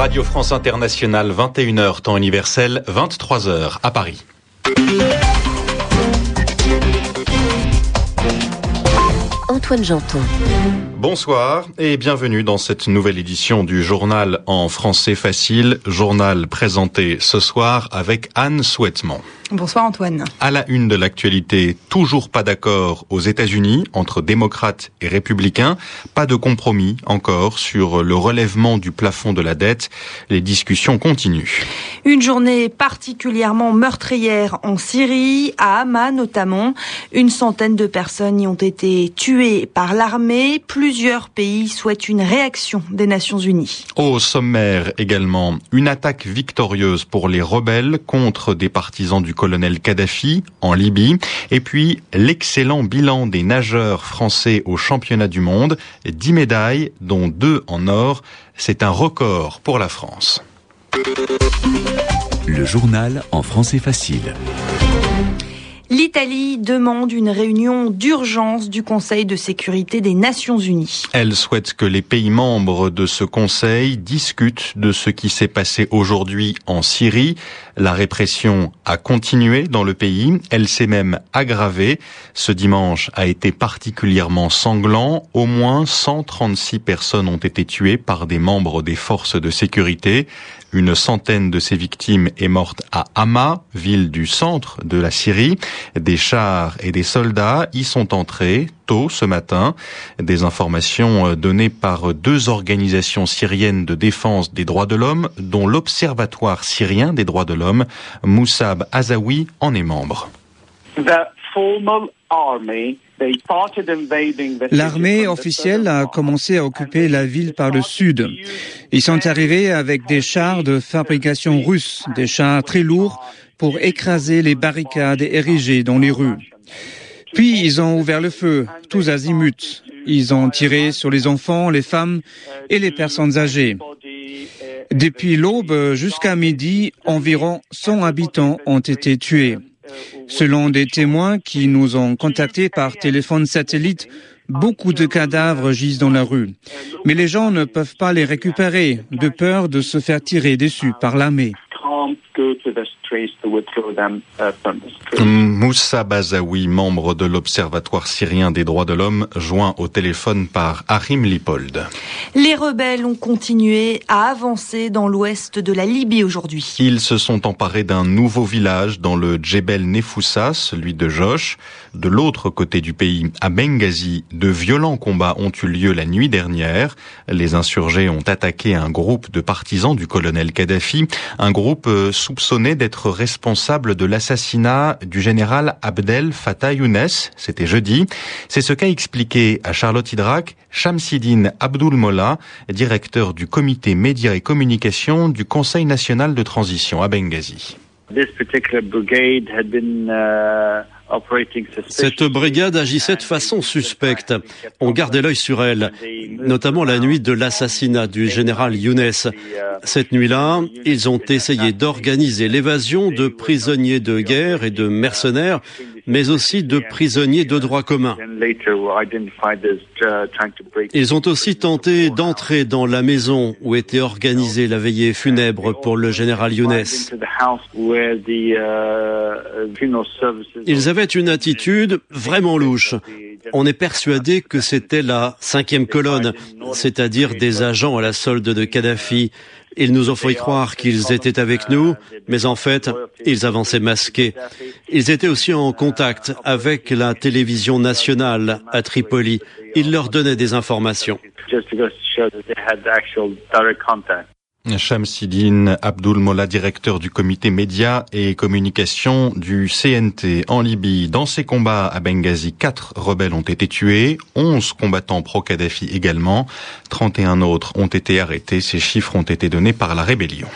Radio France Internationale, 21h, temps universel, 23h à Paris. Antoine Janton. Bonsoir et bienvenue dans cette nouvelle édition du journal en français facile, journal présenté ce soir avec Anne Souhaitement. Bonsoir Antoine. À la une de l'actualité, toujours pas d'accord aux États-Unis entre démocrates et républicains, pas de compromis encore sur le relèvement du plafond de la dette. Les discussions continuent. Une journée particulièrement meurtrière en Syrie, à Hama notamment. Une centaine de personnes y ont été tuées par l'armée. Plusieurs pays souhaitent une réaction des Nations Unies. Au sommaire également, une attaque victorieuse pour les rebelles contre des partisans du colonel Kadhafi en Libye. Et puis l'excellent bilan des nageurs français au championnat du monde. 10 médailles, dont deux en or. C'est un record pour la France. Le journal en français facile. L'Italie demande une réunion d'urgence du Conseil de sécurité des Nations Unies. Elle souhaite que les pays membres de ce Conseil discutent de ce qui s'est passé aujourd'hui en Syrie. La répression a continué dans le pays, elle s'est même aggravée. Ce dimanche a été particulièrement sanglant. Au moins 136 personnes ont été tuées par des membres des forces de sécurité. Une centaine de ces victimes est morte à Hama, ville du centre de la Syrie. Des chars et des soldats y sont entrés tôt ce matin. Des informations données par deux organisations syriennes de défense des droits de l'homme, dont l'Observatoire syrien des droits de l'homme. Moussab Azawi en est membre. L'armée officielle a commencé à occuper la ville par le sud. Ils sont arrivés avec des chars de fabrication russe, des chars très lourds pour écraser les barricades érigées dans les rues. Puis ils ont ouvert le feu, tous azimuts. Ils ont tiré sur les enfants, les femmes et les personnes âgées. Depuis l'aube jusqu'à midi, environ 100 habitants ont été tués. Selon des témoins qui nous ont contactés par téléphone satellite, beaucoup de cadavres gisent dans la rue. Mais les gens ne peuvent pas les récupérer de peur de se faire tirer dessus par l'armée. Moussa Bazaoui, membre de l'Observatoire syrien des droits de l'homme, joint au téléphone par Harim Lipold. Les rebelles ont continué à avancer dans l'ouest de la Libye aujourd'hui. Ils se sont emparés d'un nouveau village dans le Djebel Nefoussa, celui de Josh. De l'autre côté du pays, à Benghazi, de violents combats ont eu lieu la nuit dernière. Les insurgés ont attaqué un groupe de partisans du colonel Kadhafi, un groupe soupçonné d'être responsable de l'assassinat du général Abdel Fattah Younes. C'était jeudi. C'est ce qu'a expliqué à Charlotte Hydrac Shamsidine Abdul Mola, directeur du comité médias et communication du Conseil national de transition à Benghazi. Cette brigade agissait de façon suspecte. On gardait l'œil sur elle, notamment la nuit de l'assassinat du général Younes. Cette nuit-là, ils ont essayé d'organiser l'évasion de prisonniers de guerre et de mercenaires, mais aussi de prisonniers de droit commun. Ils ont aussi tenté d'entrer dans la maison où était organisée la veillée funèbre pour le général Younes. Ils avaient une attitude vraiment louche. On est persuadé que c'était la cinquième colonne, c'est-à-dire des agents à la solde de Kadhafi. Ils nous ont fait croire qu'ils étaient avec nous, mais en fait, ils avançaient masqués. Ils étaient aussi en contact avec la télévision nationale à Tripoli. Ils leur donnaient des informations. Shamsidine Abdul Mola, directeur du comité médias et communication du CNT en Libye. Dans ces combats à Benghazi, quatre rebelles ont été tués, 11 combattants pro-Kadhafi également, 31 autres ont été arrêtés. Ces chiffres ont été donnés par la rébellion.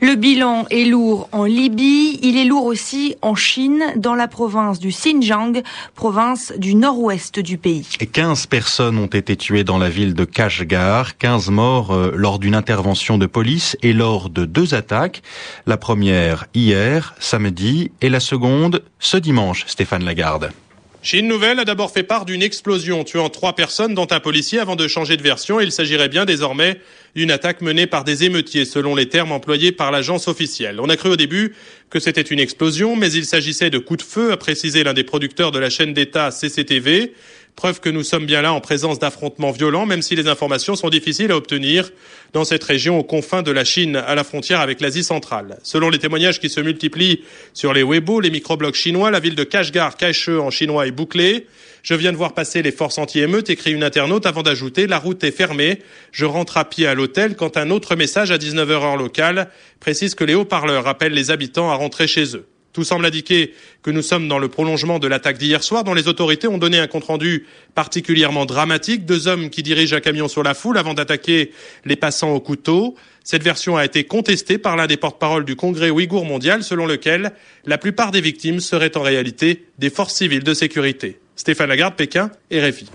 Le bilan est lourd en Libye, il est lourd aussi en Chine, dans la province du Xinjiang, province du nord-ouest du pays. Et 15 personnes ont été tuées dans la ville de Kashgar, 15 morts euh, lors d'une intervention de police et lors de deux attaques. La première hier, samedi, et la seconde ce dimanche, Stéphane Lagarde. Chine Nouvelle a d'abord fait part d'une explosion tuant trois personnes, dont un policier, avant de changer de version. Il s'agirait bien désormais d'une attaque menée par des émeutiers, selon les termes employés par l'agence officielle. On a cru au début que c'était une explosion, mais il s'agissait de coups de feu, a précisé l'un des producteurs de la chaîne d'État CCTV. Preuve que nous sommes bien là en présence d'affrontements violents, même si les informations sont difficiles à obtenir dans cette région aux confins de la Chine, à la frontière avec l'Asie centrale. Selon les témoignages qui se multiplient sur les Weibo, les microblogs chinois, la ville de Kashgar, Kaishe en chinois est bouclée. Je viens de voir passer les forces anti-émeutes, écrit une internaute avant d'ajouter la route est fermée. Je rentre à pied à l'hôtel quand un autre message à 19h heure locale précise que les haut-parleurs appellent les habitants à rentrer chez eux. Tout semble indiquer que nous sommes dans le prolongement de l'attaque d'hier soir dont les autorités ont donné un compte-rendu particulièrement dramatique. Deux hommes qui dirigent un camion sur la foule avant d'attaquer les passants au couteau. Cette version a été contestée par l'un des porte-parole du Congrès ouïghour mondial selon lequel la plupart des victimes seraient en réalité des forces civiles de sécurité. Stéphane Lagarde, Pékin, RFI.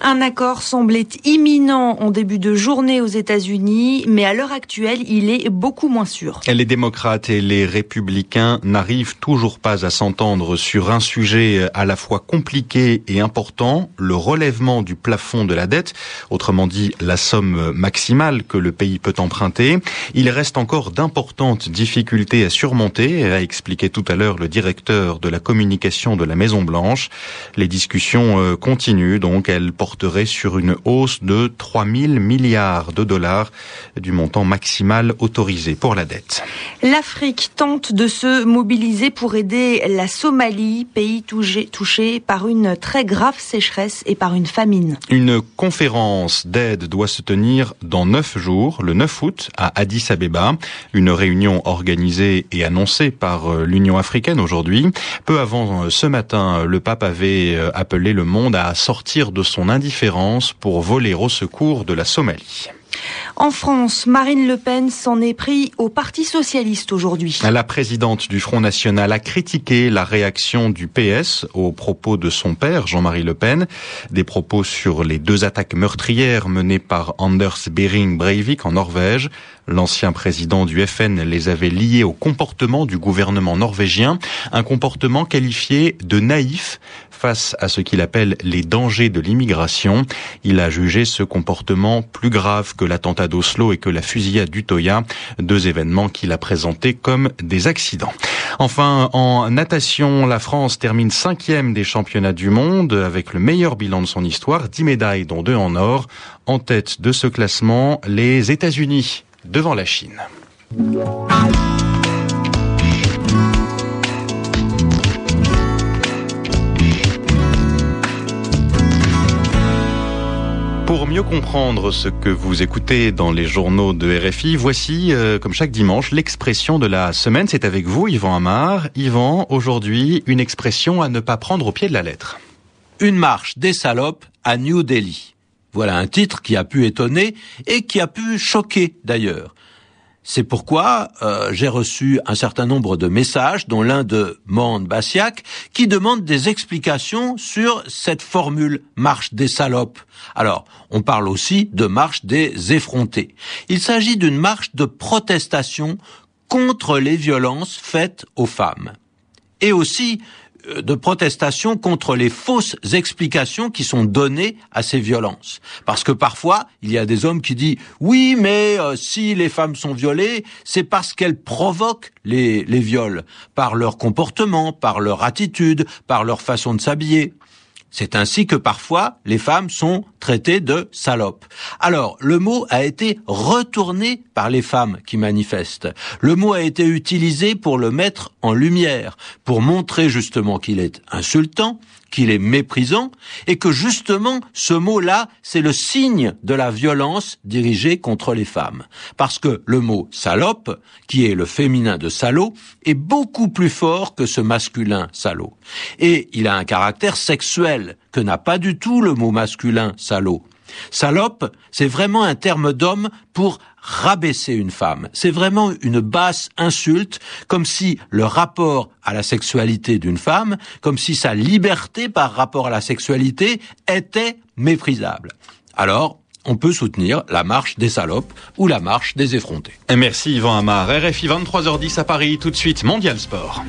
Un accord semblait imminent en début de journée aux États-Unis, mais à l'heure actuelle, il est beaucoup moins sûr. Les démocrates et les républicains n'arrivent toujours pas à s'entendre sur un sujet à la fois compliqué et important, le relèvement du plafond de la dette, autrement dit la somme maximale que le pays peut emprunter. Il reste encore d'importantes difficultés à surmonter, a expliqué tout à l'heure le directeur de la communication de la Maison Blanche. Les discussions euh, continuent, donc elles porterait sur une hausse de 3 000 milliards de dollars du montant maximal autorisé pour la dette. L'Afrique tente de se mobiliser pour aider la Somalie, pays touché, touché par une très grave sécheresse et par une famine. Une conférence d'aide doit se tenir dans neuf jours, le 9 août, à Addis Abeba. Une réunion organisée et annoncée par euh, l'Union africaine aujourd'hui. Peu avant euh, ce matin, le pape avait euh, appelé le monde à sortir de son indifférence pour voler au secours de la Somalie. En France, Marine Le Pen s'en est pris au Parti socialiste aujourd'hui. La présidente du Front National a critiqué la réaction du PS aux propos de son père, Jean-Marie Le Pen, des propos sur les deux attaques meurtrières menées par Anders Behring Breivik en Norvège. L'ancien président du FN les avait liés au comportement du gouvernement norvégien, un comportement qualifié de naïf face à ce qu'il appelle les dangers de l'immigration. Il a jugé ce comportement plus grave que l'attentat d'Oslo et que la fusillade d'Utoya, deux événements qu'il a présentés comme des accidents. Enfin, en natation, la France termine cinquième des championnats du monde avec le meilleur bilan de son histoire, dix médailles dont deux en or. En tête de ce classement, les États-Unis devant la Chine. Pour mieux comprendre ce que vous écoutez dans les journaux de RFI, voici, euh, comme chaque dimanche, l'expression de la semaine. C'est avec vous, Yvan Amar. Yvan, aujourd'hui, une expression à ne pas prendre au pied de la lettre. Une marche des salopes à New Delhi. Voilà un titre qui a pu étonner et qui a pu choquer d'ailleurs. C'est pourquoi euh, j'ai reçu un certain nombre de messages, dont l'un de Mande Bassiac, qui demande des explications sur cette formule marche des salopes. Alors, on parle aussi de marche des effrontés. Il s'agit d'une marche de protestation contre les violences faites aux femmes. Et aussi de protestation contre les fausses explications qui sont données à ces violences. Parce que parfois, il y a des hommes qui disent oui, mais euh, si les femmes sont violées, c'est parce qu'elles provoquent les, les viols par leur comportement, par leur attitude, par leur façon de s'habiller. C'est ainsi que parfois les femmes sont traitées de salopes. Alors, le mot a été retourné par les femmes qui manifestent. Le mot a été utilisé pour le mettre en lumière, pour montrer justement qu'il est insultant, qu'il est méprisant et que justement ce mot-là, c'est le signe de la violence dirigée contre les femmes. Parce que le mot salope, qui est le féminin de salaud, est beaucoup plus fort que ce masculin salaud. Et il a un caractère sexuel que n'a pas du tout le mot masculin salaud. Salope, c'est vraiment un terme d'homme pour rabaisser une femme. C'est vraiment une basse insulte, comme si le rapport à la sexualité d'une femme, comme si sa liberté par rapport à la sexualité était méprisable. Alors, on peut soutenir la marche des salopes ou la marche des effrontés. Merci Yvan Amar. RFI 23h10 à Paris, tout de suite Mondial Sport.